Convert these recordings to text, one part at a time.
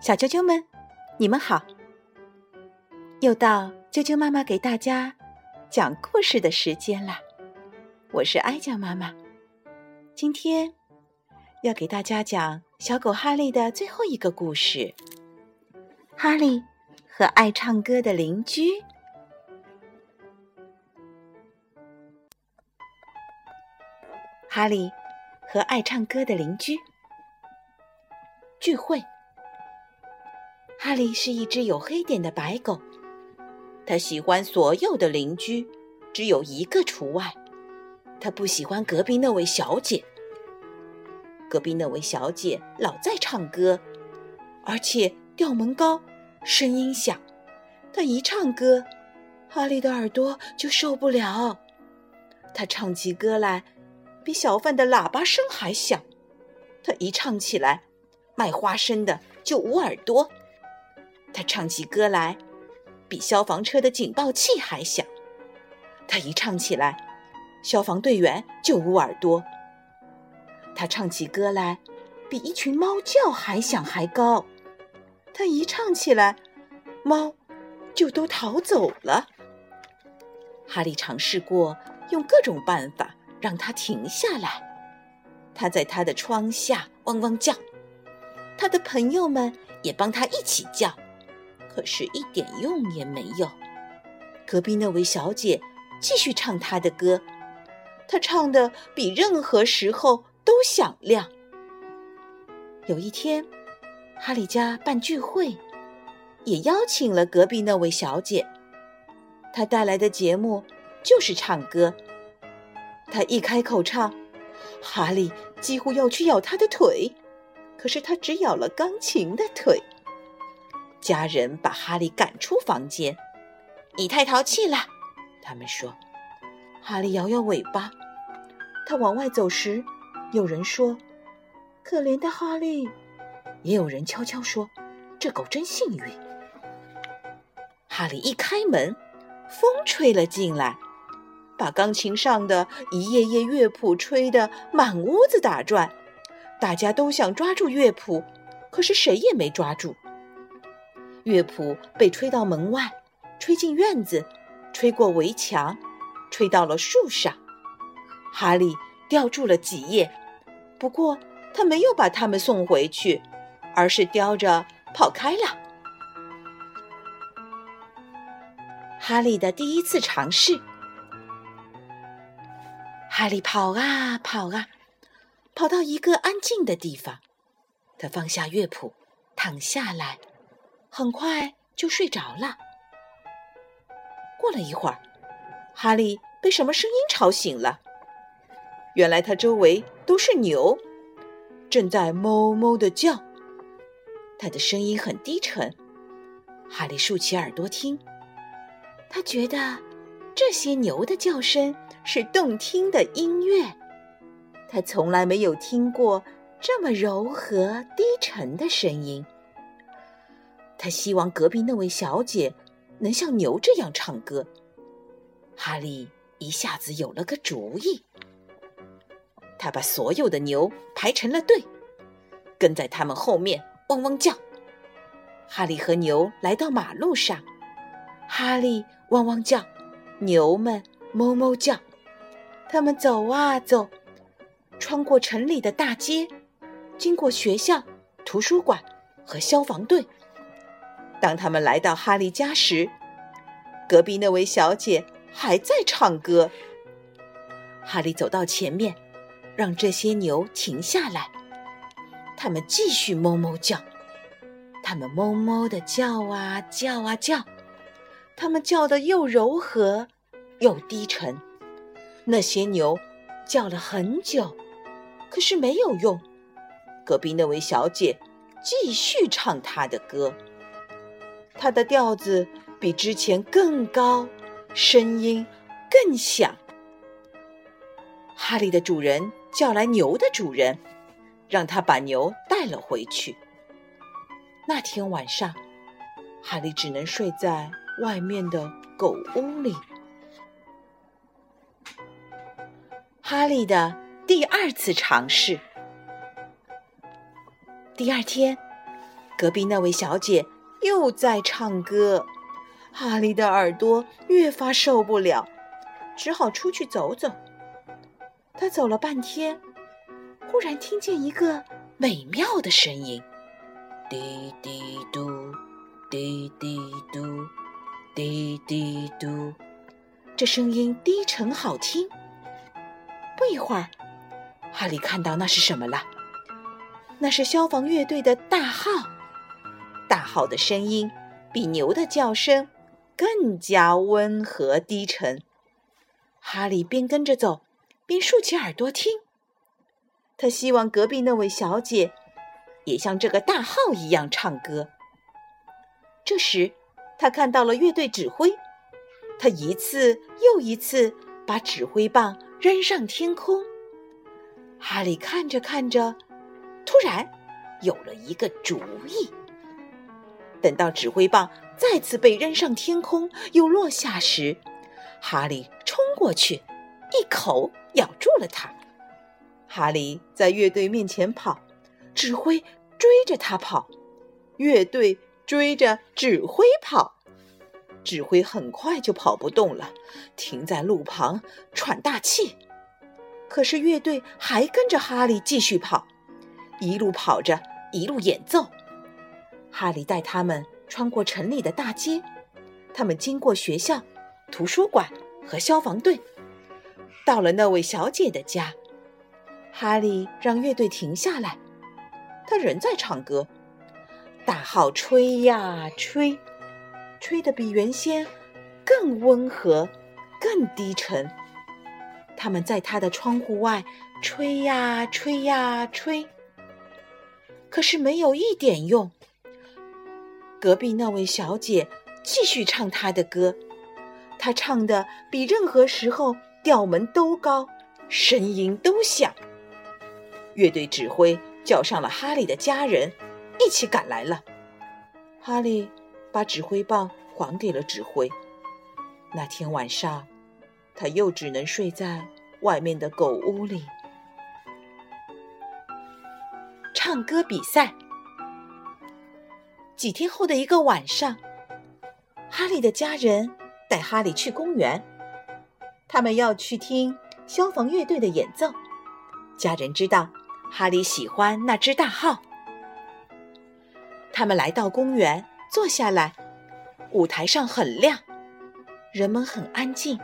小啾啾们，你们好！又到啾啾妈妈给大家讲故事的时间啦。我是哀酱妈妈，今天要给大家讲小狗哈利的最后一个故事——哈利和爱唱歌的邻居。哈利和爱唱歌的邻居聚会。哈利是一只有黑点的白狗，他喜欢所有的邻居，只有一个除外，他不喜欢隔壁那位小姐。隔壁那位小姐老在唱歌，而且调门高，声音响。她一唱歌，哈利的耳朵就受不了。她唱起歌来，比小贩的喇叭声还响。她一唱起来，卖花生的就捂耳朵。他唱起歌来，比消防车的警报器还响。他一唱起来，消防队员就捂耳朵。他唱起歌来，比一群猫叫还响还高。他一唱起来，猫就都逃走了。哈利尝试过用各种办法让它停下来。他在他的窗下汪汪叫，他的朋友们也帮他一起叫。可是，一点用也没有。隔壁那位小姐继续唱她的歌，她唱的比任何时候都响亮。有一天，哈利家办聚会，也邀请了隔壁那位小姐。她带来的节目就是唱歌。她一开口唱，哈利几乎要去咬她的腿，可是他只咬了钢琴的腿。家人把哈利赶出房间，你太淘气了，他们说。哈利摇摇尾巴，他往外走时，有人说：“可怜的哈利。”也有人悄悄说：“这狗真幸运。”哈利一开门，风吹了进来，把钢琴上的一页页乐谱吹得满屋子打转。大家都想抓住乐谱，可是谁也没抓住。乐谱被吹到门外，吹进院子，吹过围墙，吹到了树上。哈利叼住了几页，不过他没有把它们送回去，而是叼着跑开了。哈利的第一次尝试。哈利跑啊跑啊，跑到一个安静的地方，他放下乐谱，躺下来。很快就睡着了。过了一会儿，哈利被什么声音吵醒了。原来他周围都是牛，正在哞哞的叫。他的声音很低沉。哈利竖起耳朵听，他觉得这些牛的叫声是动听的音乐。他从来没有听过这么柔和低沉的声音。他希望隔壁那位小姐能像牛这样唱歌。哈利一下子有了个主意，他把所有的牛排成了队，跟在他们后面汪汪叫。哈利和牛来到马路上，哈利汪汪叫，牛们哞哞叫。他们走啊走，穿过城里的大街，经过学校、图书馆和消防队。当他们来到哈利家时，隔壁那位小姐还在唱歌。哈利走到前面，让这些牛停下来。他们继续哞哞叫，他们哞哞的叫啊叫啊叫，他们叫的又柔和又低沉。那些牛叫了很久，可是没有用。隔壁那位小姐继续唱她的歌。它的调子比之前更高，声音更响。哈利的主人叫来牛的主人，让他把牛带了回去。那天晚上，哈利只能睡在外面的狗屋里。哈利的第二次尝试。第二天，隔壁那位小姐又在唱歌，哈利的耳朵越发受不了，只好出去走走。他走了半天，忽然听见一个美妙的声音：滴滴嘟，滴滴嘟，滴滴嘟。这声音低沉好听。不一会儿，哈利看到那是什么了？那是消防乐队的大号。大号的声音比牛的叫声更加温和低沉。哈利边跟着走。边竖起耳朵听，他希望隔壁那位小姐也像这个大号一样唱歌。这时，他看到了乐队指挥，他一次又一次把指挥棒扔上天空。哈利看着看着，突然有了一个主意。等到指挥棒再次被扔上天空又落下时，哈利冲过去。一口咬住了他，哈利在乐队面前跑，指挥追着他跑，乐队追着指挥跑，指挥很快就跑不动了，停在路旁喘大气。可是乐队还跟着哈利继续跑，一路跑着，一路演奏。哈利带他们穿过城里的大街，他们经过学校、图书馆和消防队。到了那位小姐的家，哈利让乐队停下来，他仍在唱歌。大号吹呀吹，吹得比原先更温和、更低沉。他们在他的窗户外吹呀吹呀吹，可是没有一点用。隔壁那位小姐继续唱她的歌，她唱的比任何时候。调门都高，声音都响。乐队指挥叫上了哈利的家人，一起赶来了。哈利把指挥棒还给了指挥。那天晚上，他又只能睡在外面的狗屋里。唱歌比赛。几天后的一个晚上，哈利的家人带哈利去公园。他们要去听消防乐队的演奏。家人知道哈利喜欢那只大号。他们来到公园，坐下来。舞台上很亮，人们很安静，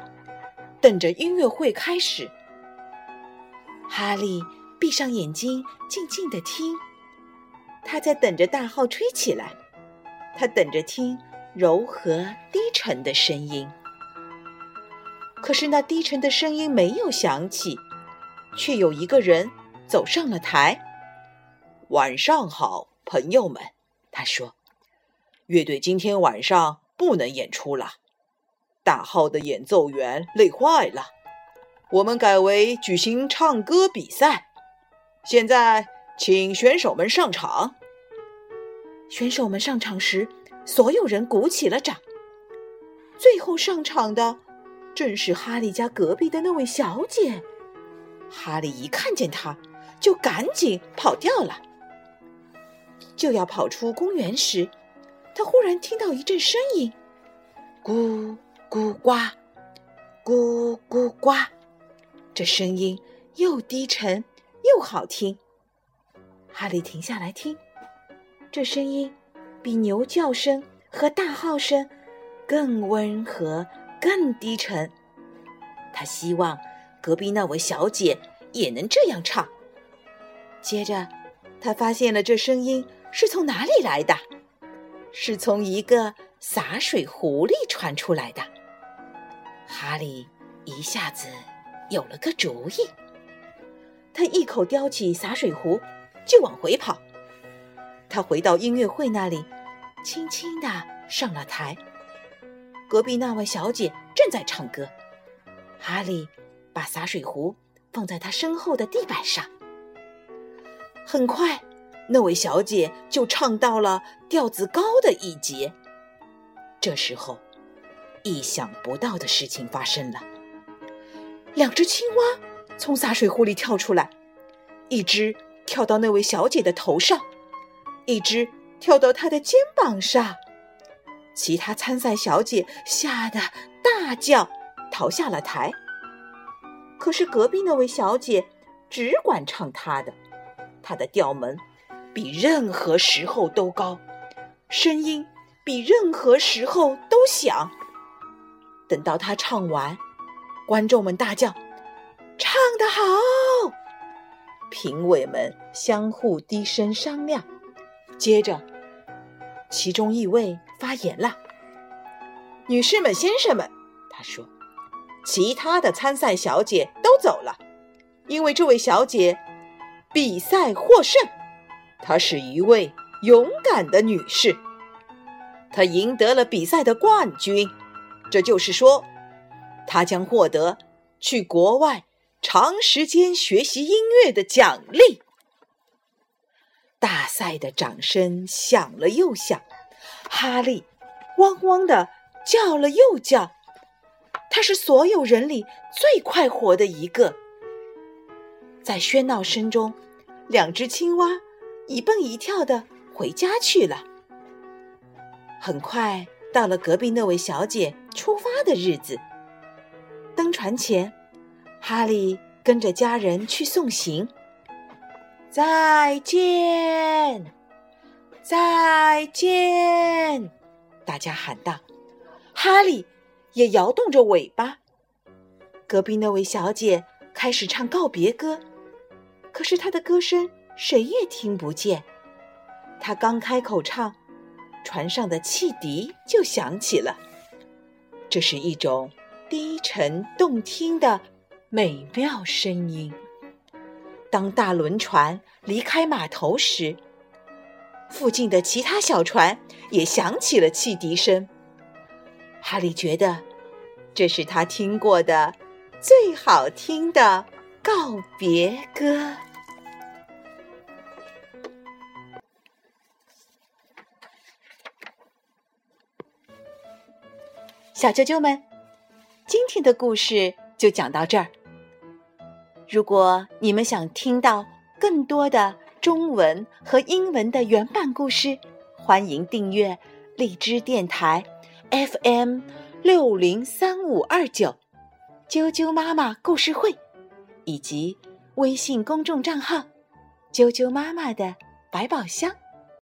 等着音乐会开始。哈利闭上眼睛，静静的听。他在等着大号吹起来。他等着听柔和低沉的声音。可是那低沉的声音没有响起，却有一个人走上了台。晚上好，朋友们，他说：“乐队今天晚上不能演出了，大号的演奏员累坏了。我们改为举行唱歌比赛。现在，请选手们上场。”选手们上场时，所有人鼓起了掌。最后上场的。正是哈利家隔壁的那位小姐。哈利一看见她，就赶紧跑掉了。就要跑出公园时，他忽然听到一阵声音：“咕咕呱，咕咕呱。”这声音又低沉又好听。哈利停下来听，这声音比牛叫声和大号声更温和。更低沉，他希望隔壁那位小姐也能这样唱。接着，他发现了这声音是从哪里来的，是从一个洒水壶里传出来的。哈利一下子有了个主意，他一口叼起洒水壶就往回跑。他回到音乐会那里，轻轻地上了台。隔壁那位小姐正在唱歌，哈利把洒水壶放在她身后的地板上。很快，那位小姐就唱到了调子高的一节。这时候，意想不到的事情发生了：两只青蛙从洒水壶里跳出来，一只跳到那位小姐的头上，一只跳到他的肩膀上。其他参赛小姐吓得大叫，逃下了台。可是隔壁那位小姐只管唱她的，她的调门比任何时候都高，声音比任何时候都响。等到她唱完，观众们大叫：“唱得好！”评委们相互低声商量。接着，其中一位发言了：“女士们、先生们，他说，其他的参赛小姐都走了，因为这位小姐比赛获胜。她是一位勇敢的女士，她赢得了比赛的冠军。这就是说，她将获得去国外长时间学习音乐的奖励。”大赛的掌声响了又响，哈利汪汪的叫了又叫，他是所有人里最快活的一个。在喧闹声中，两只青蛙一蹦一跳的回家去了。很快到了隔壁那位小姐出发的日子，登船前，哈利跟着家人去送行。再见，再见！大家喊道。哈利也摇动着尾巴。隔壁那位小姐开始唱告别歌，可是她的歌声谁也听不见。她刚开口唱，船上的汽笛就响起了。这是一种低沉动听的美妙声音。当大轮船离开码头时，附近的其他小船也响起了汽笛声。哈利觉得，这是他听过的最好听的告别歌。小啾啾们，今天的故事就讲到这儿。如果你们想听到更多的中文和英文的原版故事，欢迎订阅荔枝电台 FM 六零三五二九啾啾妈妈故事会，以及微信公众账号啾啾妈妈的百宝箱。